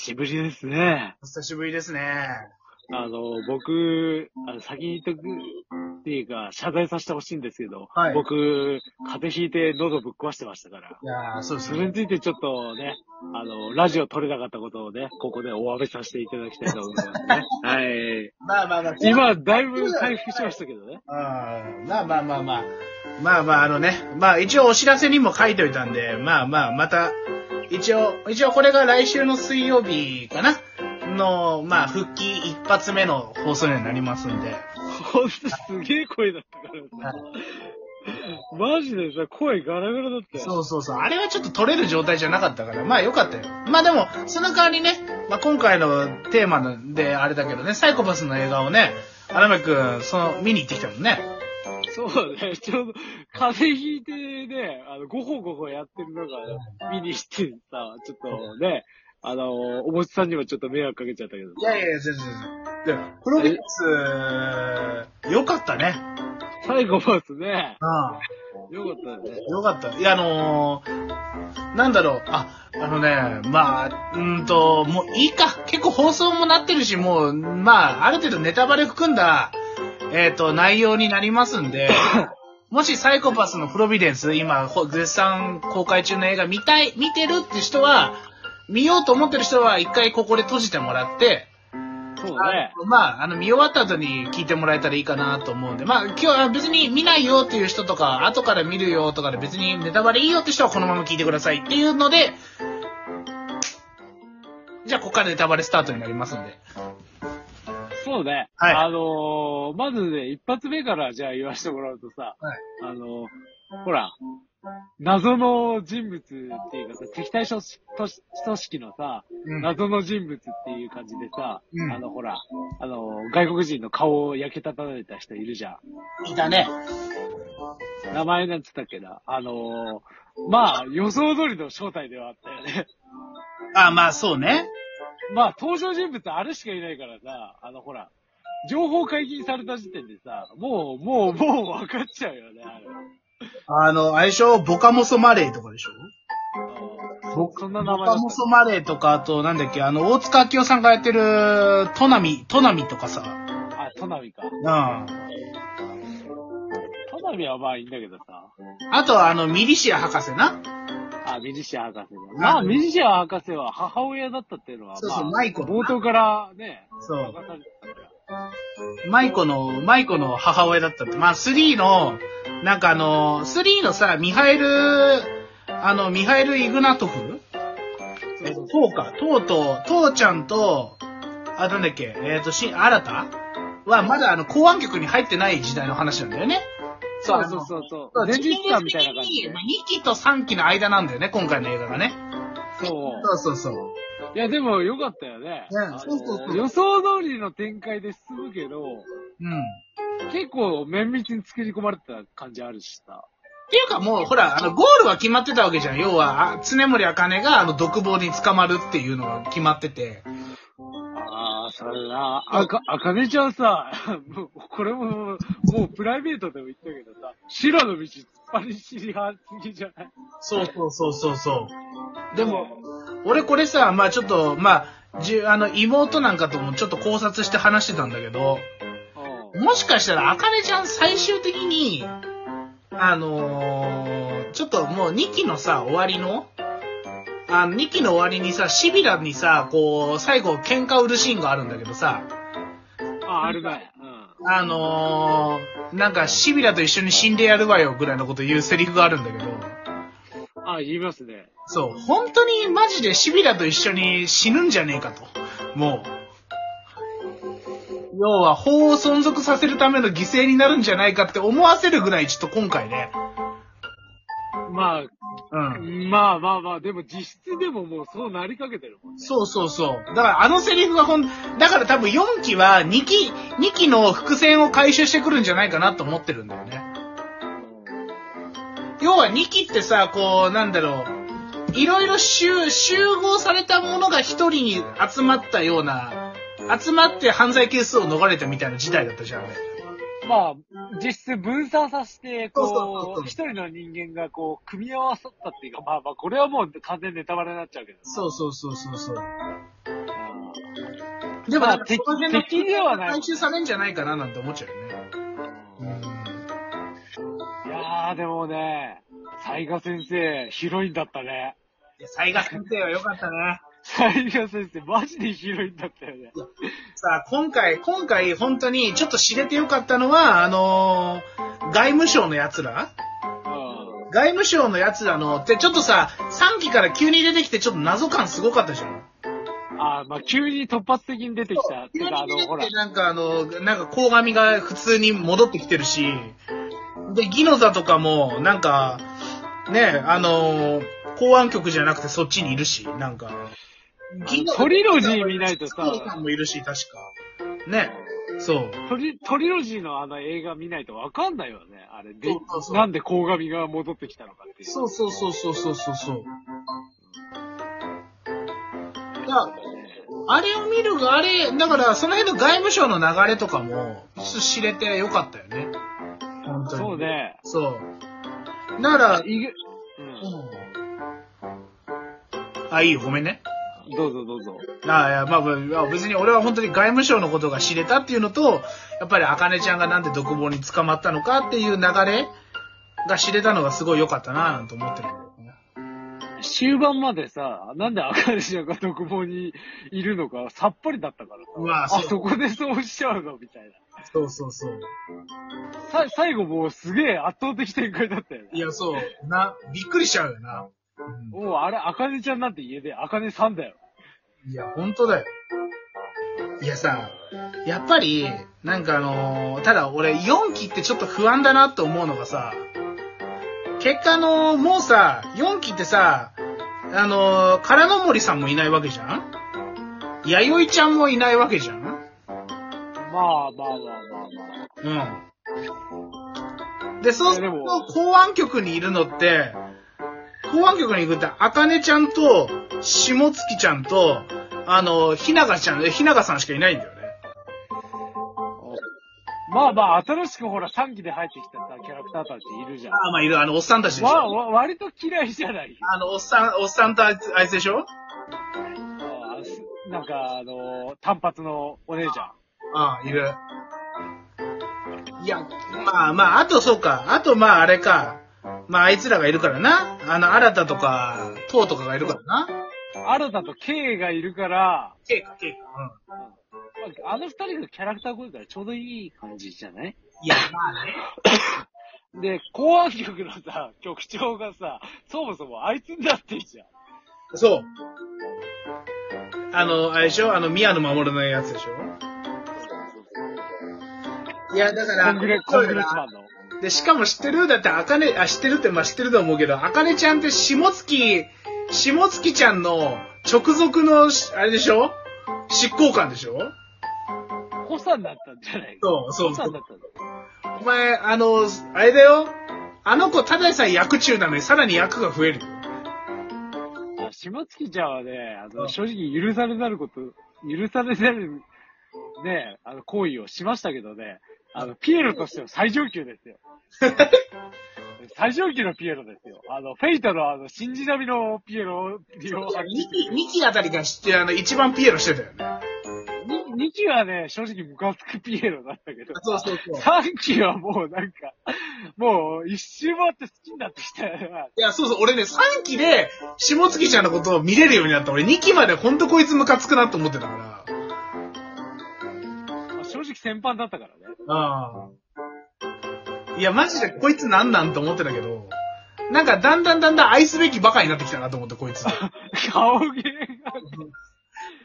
しぶりですね。お久しぶりですね。あの、僕、あの先に言っとくっていうか、謝罪させてほしいんですけど、はい僕、風邪ひいて喉ぶっ壊してましたから。いやーそうですそれにね。ついてちょっとね、あの、ラジオ撮れなかったことをね、ここでお詫びさせていただきたいと思いますね。はい。まあまあまあ、今、だいぶ回復しましたけどね。うんまあまあまあまあ。まあまあ、あのね。まあ一応お知らせにも書いておいたんで、まあまあ、また、一応、一応これが来週の水曜日かなの、まあ、復帰一発目の放送になりますんで。ほんとすげえ声だったからさ。マジでさ、声ガラガラだったよ。そうそうそう。あれはちょっと取れる状態じゃなかったから、まあよかったよ。まあでも、その代わりね、まあ今回のテーマであれだけどね、サイコパスの映画をね、荒牧くん、その、見に行ってきたもんね。そうだね。ちょうど、風邪ひいてね、あの、ごほごほやってるのが見にしてさ、ちょっとね、あの、おもちさんにもちょっっと迷惑かけちゃったけど。いやいやいや、全然全然。で、プロデュース、よかったね。サイコパスね、うよかったよね。ん。よかった。いや、あのー、なんだろう、あ、あのね、まあ、うーんと、もういいか。結構放送もなってるし、もう、まあ、ある程度ネタバレ含んだ、えっ、と、内容になりますんで、もしサイコパスのプロビデンス、今、ほ絶賛公開中の映画見たい、見てるって人は、見ようと思ってる人は一回ここで閉じてもらって、そうだね。あまあ、あの、見終わった後に聞いてもらえたらいいかなと思うんで、まあ、今日は別に見ないよっていう人とか、後から見るよとかで別にネタバレいいよって人はこのまま聞いてくださいっていうので、じゃあ、ここからネタバレスタートになりますんで。そうね。はいあのーまずね、一発目からじゃあ言わせてもらうとさ、はいあのーほら、謎の人物っていうかさ、敵対組織組織のさ、うん。謎の人物っていう感じでさ、うんあの、ほら、あの、外国人の顔を焼けたたれた人いるじゃいたね。ん。名前なんつったっけな？あの、まあ、予想通りの正体ではあったよね。あ、まあ、そうね。まあ、登場人物あれしかいないからさ、あの、ほら、情報解禁された時点でさ、もう、もう、もう分かっちゃうよね、あれ。あの、相性、ボカモソマレーとかでしょ？そそんな名ボ前だったカモソマレーとか、あと、なんだっけ、あの、大塚明夫さんがやってる、トナミ、トナミとかさ。あ、トナミか。うん。トナミはまあいいんだけどさ。あとは、あの、ミリシア博士な。あ、ミジシア博士ね。まあ、ミジシア博士は母親だったっていうのは、そうそう、まあ、マイコの冒頭からね、そう。マイコの、マイコの母親だったって。まあ、3の、なんかあの、3のさ、ミハエル、あの、ミハエル・イグナトフ？えトーか。トーと、トーちゃんと、あ、なんだっけ、えっ、と、し、新た？は、まだあの、公安局に入ってない時代の話なんだよね。そうそうそうそう。前日感みたいな感じでま。あ、2期と3期の間なんだよね、今回の映画がね。そう。そうそうそう。いや、でもよかったよね。そうそうそう予想通りの展開で進むけど、うん。結構綿密に作り込まれてた感じあるしさ。っていうかもう、ほら、あの、ゴールは決まってたわけじゃん。要は、あ常森茜が、あの、独房に捕まるっていうのが決まってて。ああ、それな。あか、あかねちゃんさ、もう、これも、もうプライベートでも言ったけどさ、白の道突っ張り知り派すぎじゃない？そうそうそうそうそう。でも、俺これさ、まあちょっと、まあ、じゅ、あの、妹なんかともちょっと考察して話してたんだけど、うん。もしかしたら、あかねちゃん最終的に、あのーちょっともう2期のさ、終わりの、あの、2期の終わりにさ、シビラにさ、こう、最後喧嘩売るシーンがあるんだけどさ、あ、あるね。うん。あのーなんか、シビラと一緒に死んでやるわよ、ぐらいのこと言うセリフがあるんだけど、あ、言いますね。そう、本当にマジでシビラと一緒に死ぬんじゃねえかと。もう。要は、法を存続させるための犠牲になるんじゃないかって思わせるぐらい、ちょっと今回ね。まあ、うん。まあまあまあ、でも実質でももうそうなりかけてるもんね。そうそうそう。だからあのセリフがほん、だから多分4期は2期、2期の伏線を回収してくるんじゃないかなと思ってるんだよね。要は2期ってさ、こう、なんだろう、いろいろ集、集合されたものが一人に集まったような、集まって犯罪係数を逃れたみたいな事態だったじゃん、あれ。まあ、実質分散させて、そうそうそうそうこう、一人の人間がこう、組み合わさったっていうか、まあまあ、これはもう完全にネタバレになっちゃうけど。そうそうそうそうそう。うんでも、まあなんかその辺の敵敵ではない回収されんじゃないかななんて思っちゃうよね。いやー、でもね、雑賀先生、ヒロインだったね。いや、雑賀先生は良かったね。雑賀先生、マジでヒロインだったよね。さあ、今回、今回、本当にちょっと知れてよかったのは、あのー外務省の奴ら？うん。外務省の奴らの、ってちょっとさ、3期から急に出てきてちょっと謎感すごかったじゃん。あーまあ、急に突発的に出てきた。てか、あの、ほら急に出てきて、なんかあの、なんか鴻上が普通に戻ってきてるし、で、ギノザとかも、なんか、ね、あの、公安局じゃなくてそっちにいるし、なんか、トリロジー見ないとさギノザさんもいるし、確か。ね、そう。トリ、トリロジーのあの映画見ないとわかんないよね。あれでそうそうそうなんで鴻上が戻ってきたのかっていう。そうそうそうそうそうそうそう。だあれを見る、あれ、だからその辺の外務省の流れとかも、知れてよかったよね。本当に。そう。ね。そう。だから、いぐ、うあ、いいよ、ごめんね。ん。どうぞどうぞ。あいや、まあ、まあ別に俺は本当に外務省のことが知れたっていうのと、やっぱりあかねちゃんがなんで独房に捕まったのかっていう流れが知れたのがすごい良かったなぁなんて思ってる。終盤までさ、なんで赤石が独房にいるのかさっぱりだったからさ。うわあ、そうそこでそうしちゃうのみたいな。そうそうそう。さ、最後もうすげえ圧倒的展開だったよね。いや、そう。な、びっくりしちゃうよな。うんもうあれ、赤根ちゃんなんて家で赤根さんだよ。いや、ほんとだよ。いやさ、やっぱり、なんかあのーただ俺4期ってちょっと不安だなって思うのがさ、結果あのーもうさ、4期ってさ、あのー、唐の森さんもいないわけじゃん？弥生ちゃんもいないわけじゃん？まあまあまあまあまあ。うん。で、そうするいやでもと、公安局にいるのって、公安局に行くって、あかねちゃんと、下月ちゃんと、あの、ひながちゃん、えひながさんしかいないんだよね。まあまあ、新しくほら3期で入ってきたさ、キャラクターたちいるじゃん。ああ、まあいる、あの、おっさんたちでしょ。わ、わ、割と嫌いじゃない？あの、おっさん、おっさんとあいつあいつでしょ？あすなんか、あの、単発のお姉ちゃん。ああ、いる。いや、まあまあ、あとそうか。あとまああれか。まああいつらがいるからな。あの、新たとか、トウとかがいるからな。新田と K がいるから、ケイか、ケイか。まああの二人がキャラクター濃いからちょうどいい感じじゃない？うん。いや、まあね。で、公安局のさ、局長がさ、そもそもあいつになってんじゃん。そう。あの、あれでしょ？あの、宮野真守のやつでしょ？いや、だから、コングレ、コングレスマンの。で、しかも知ってる？だって、あかね、あ、知ってるって、まあ知ってると思うけど、あかねちゃんって下月、下月ちゃんの直属の、あれでしょ？執行官でしょ？コサになったんじゃないそうそう。コサになったんだ。お前、あの、あれだよ。あの子、ただでさえ役中なのに、さらに役が増える。よ。あ下月ちゃんはね、あの、うん。正直許されざること、許されざる、ね、あの、行為をしましたけどね、あの、ピエロとしては最上級ですよ。最上級のピエロですよ。あの、フェイトのあの、信じ並みのピエロを利用ミキ、ミキあたりが知って、あの、一番ピエロしてたよね。に2期はね、正直ムカつくピエロだったけど、そうそうそう。3期はもうなんか、もう一周回って好きになってきたよな。いや、そうそう、俺ね、3期で、下月ちゃんのことを見れるようになった。俺2期までほんとこいつムカつくなと思ってたから。まあ正直先輩だったからね。ああ。いや、マジでこいつなんなんと思ってたけど、なんかだんだんだんだん愛すべきバカになってきたなと思って、こいつ。顔芸が。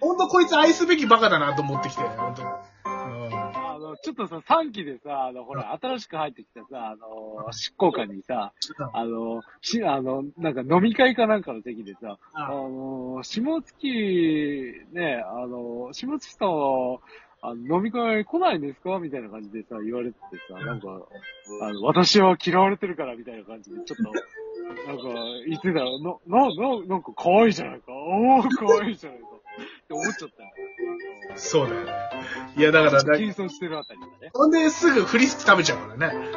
ほんとこいつ愛すべきバカだなと思ってきて、ほんとあの、ちょっとさ、3期でさ、あの、ほら、新しく入ってきたさ、あの、執行官にさ、あの、し、あの、なんか飲み会かなんかの席でさ、あの、下月、ね、あの、下月さんは、あの飲み会来ないんですか？みたいな感じでさ、言われててさ、なんか、あの、私は嫌われてるから、みたいな感じで、ちょっと、なんか、言ってたら、な、な、な、なんか可愛いじゃないか。おー、可愛いじゃないか。って思っちゃったよ。そうだよね。いや、だから、だ急走してるあたりだね。ほんですぐフリスク食べちゃうからね。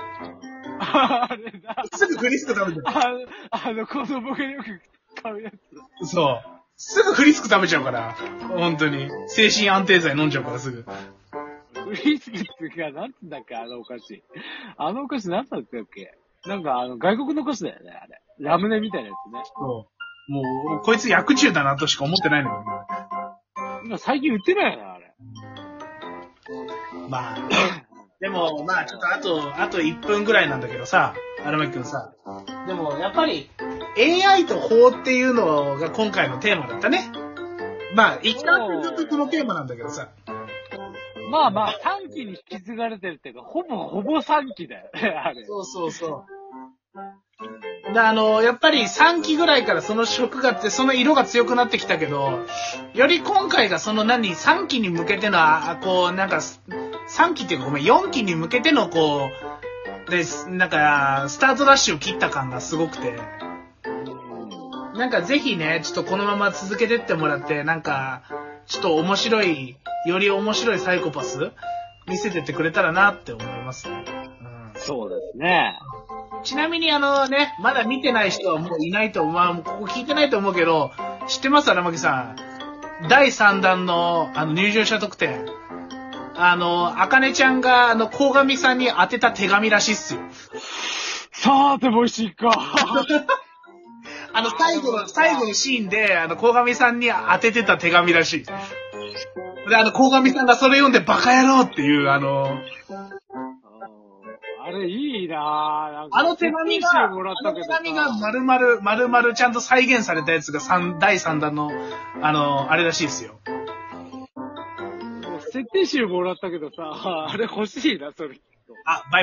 あれだ。すぐフリスク食べちゃあの、あの子供がよく買うやつ。う。そう。すぐフリスク食べちゃうから。本当に。精神安定剤飲んじゃうからすぐ。フリスクってなんつうんだっけ、あのお菓子。あのお菓子なんだったっけ？なんか、あの、外国のお菓子だよね、あれ。ラムネみたいなやつね。そう。もう、こいつ薬中だなとしか思ってないのよ。今最近売ってないよな、あれ。まあ、でも、まあ、ちょっとあと、あと1分ぐらいなんだけどさ、荒牧くんさ。でも、やっぱり、AI と法っていうのが今回のテーマだったね。まあ、一貫ずっとこのテーマなんだけどさ。まあまあ、3期に引き継がれてるっていうか、ほぼほぼ3期だよね、あれ。そうそうそう。で、あの、やっぱり3期ぐらいからその色があって、その色が強くなってきたけど、より今回がその何、3期に向けての、あこう、なんか、3期っていうかごめん、4期に向けてのこう、で、なんか、スタートダッシュを切った感がすごくて、なんかぜひね、ちょっとこのまま続けてってもらって、なんか、ちょっと面白い、より面白いサイコパス見せてってくれたらなって思いますね。うんそうですね。ちなみにあのね、まだ見てない人はもういないと思う。まあ、ここ聞いてないと思うけど、知ってます？荒牧さん。第3弾の、あの、入場者特典。あの、あかねちゃんが、あの、鴻上さんに宛てた手紙らしいっすよ。さあ、でも美味しいか。あの、最後の、最後のシーンで、あの、鴻上さんに宛ててた手紙らしい。で、あの、鴻上さんがそれ読んでバカ野郎っていう、あの、あれいいなぁ。あの手紙が、あのもらったけどさ手紙が丸々、丸々ちゃんと再現されたやつが三第3弾の、あの、あれらしいですよ。設定集もらったけどさ、あれ欲しいな、それ。あ、バイ